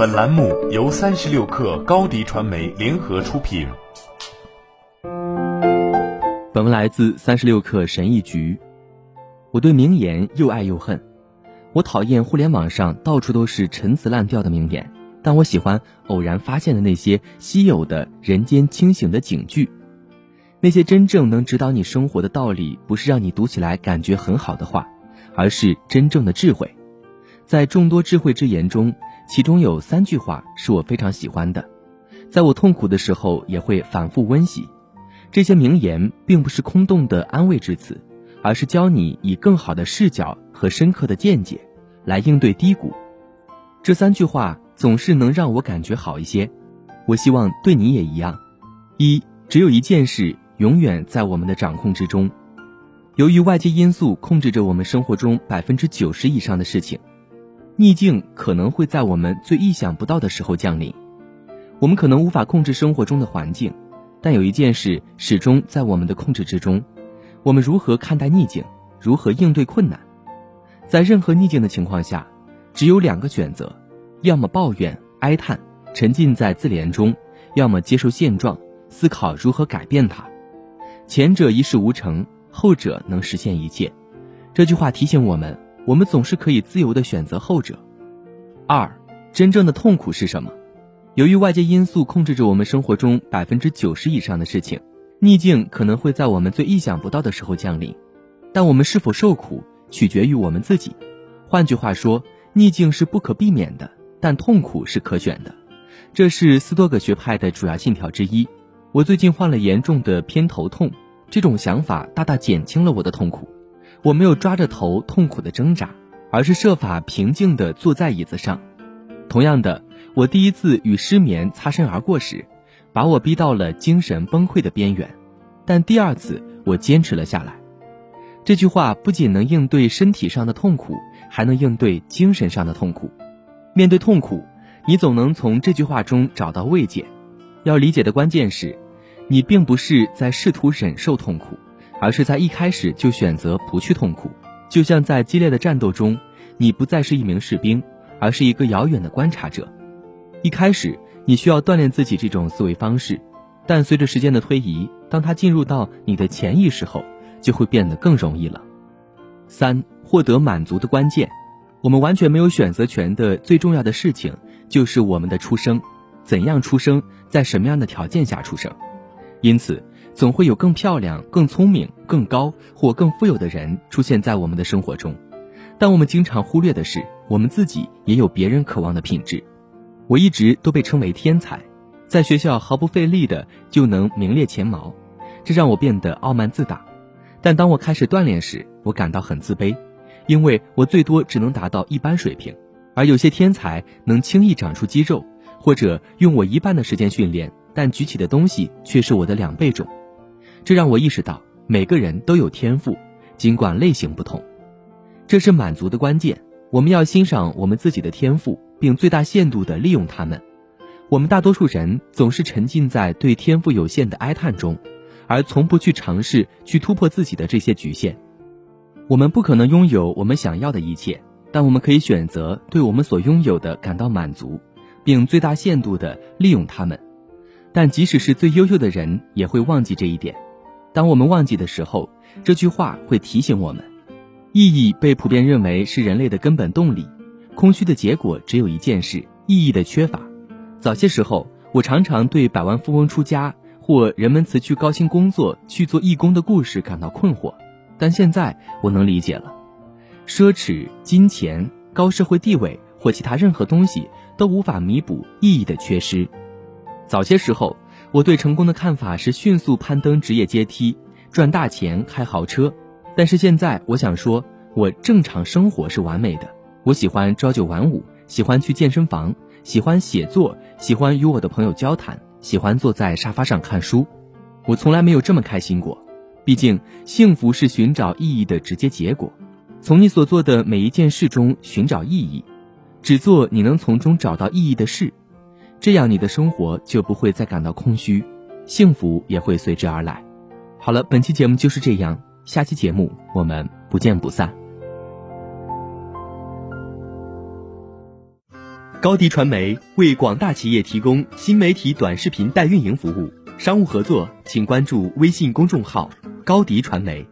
本栏目由三十六氪高低传媒联合出品。本文来自三十六氪神译局。我对名言又爱又恨。我讨厌互联网上到处都是陈词滥调的名言，但我喜欢偶然发现的那些稀有的人间清醒的警句。那些真正能指导你生活的道理，不是让你读起来感觉很好的话，而是真正的智慧。在众多智慧之言中，其中有三句话是我非常喜欢的，在我痛苦的时候也会反复温习。这些名言并不是空洞的安慰之词，而是教你以更好的视角和深刻的见解来应对低谷。这三句话总是能让我感觉好一些。我希望对你也一样。一，只有一件事永远在我们的掌控之中。由于外界因素控制着我们生活中百分之九十以上的事情。逆境可能会在我们最意想不到的时候降临，我们可能无法控制生活中的环境，但有一件事始终在我们的控制之中：我们如何看待逆境，如何应对困难。在任何逆境的情况下，只有两个选择：要么抱怨哀叹，沉浸在自怜中；要么接受现状，思考如何改变它。前者一事无成，后者能实现一切。这句话提醒我们。我们总是可以自由的选择后者。二，真正的痛苦是什么？由于外界因素控制着我们生活中百分之九十以上的事情，逆境可能会在我们最意想不到的时候降临，但我们是否受苦取决于我们自己。换句话说，逆境是不可避免的，但痛苦是可选的。这是斯多葛学派的主要信条之一。我最近患了严重的偏头痛，这种想法大大减轻了我的痛苦。我没有抓着头痛苦的挣扎，而是设法平静地坐在椅子上。同样的，我第一次与失眠擦身而过时，把我逼到了精神崩溃的边缘。但第二次，我坚持了下来。这句话不仅能应对身体上的痛苦，还能应对精神上的痛苦。面对痛苦，你总能从这句话中找到慰藉。要理解的关键是，你并不是在试图忍受痛苦。而是在一开始就选择不去痛苦，就像在激烈的战斗中，你不再是一名士兵，而是一个遥远的观察者。一开始你需要锻炼自己这种思维方式，但随着时间的推移，当它进入到你的潜意识后，就会变得更容易了。三、获得满足的关键，我们完全没有选择权的最重要的事情就是我们的出生，怎样出生，在什么样的条件下出生，因此。总会有更漂亮、更聪明、更高或更富有的人出现在我们的生活中，但我们经常忽略的是，我们自己也有别人渴望的品质。我一直都被称为天才，在学校毫不费力的就能名列前茅，这让我变得傲慢自大。但当我开始锻炼时，我感到很自卑，因为我最多只能达到一般水平，而有些天才能轻易长出肌肉，或者用我一半的时间训练，但举起的东西却是我的两倍重。这让我意识到，每个人都有天赋，尽管类型不同。这是满足的关键。我们要欣赏我们自己的天赋，并最大限度地利用它们。我们大多数人总是沉浸在对天赋有限的哀叹中，而从不去尝试去突破自己的这些局限。我们不可能拥有我们想要的一切，但我们可以选择对我们所拥有的感到满足，并最大限度地利用它们。但即使是最优秀的人，也会忘记这一点。当我们忘记的时候，这句话会提醒我们：意义被普遍认为是人类的根本动力。空虚的结果只有一件事：意义的缺乏。早些时候，我常常对百万富翁出家或人们辞去高薪工作去做义工的故事感到困惑，但现在我能理解了。奢侈、金钱、高社会地位或其他任何东西都无法弥补意义的缺失。早些时候。我对成功的看法是迅速攀登职业阶梯，赚大钱，开豪车。但是现在，我想说，我正常生活是完美的。我喜欢朝九晚五，喜欢去健身房，喜欢写作，喜欢与我的朋友交谈，喜欢坐在沙发上看书。我从来没有这么开心过。毕竟，幸福是寻找意义的直接结果。从你所做的每一件事中寻找意义，只做你能从中找到意义的事。这样，你的生活就不会再感到空虚，幸福也会随之而来。好了，本期节目就是这样，下期节目我们不见不散。高迪传媒为广大企业提供新媒体短视频代运营服务，商务合作请关注微信公众号“高迪传媒”。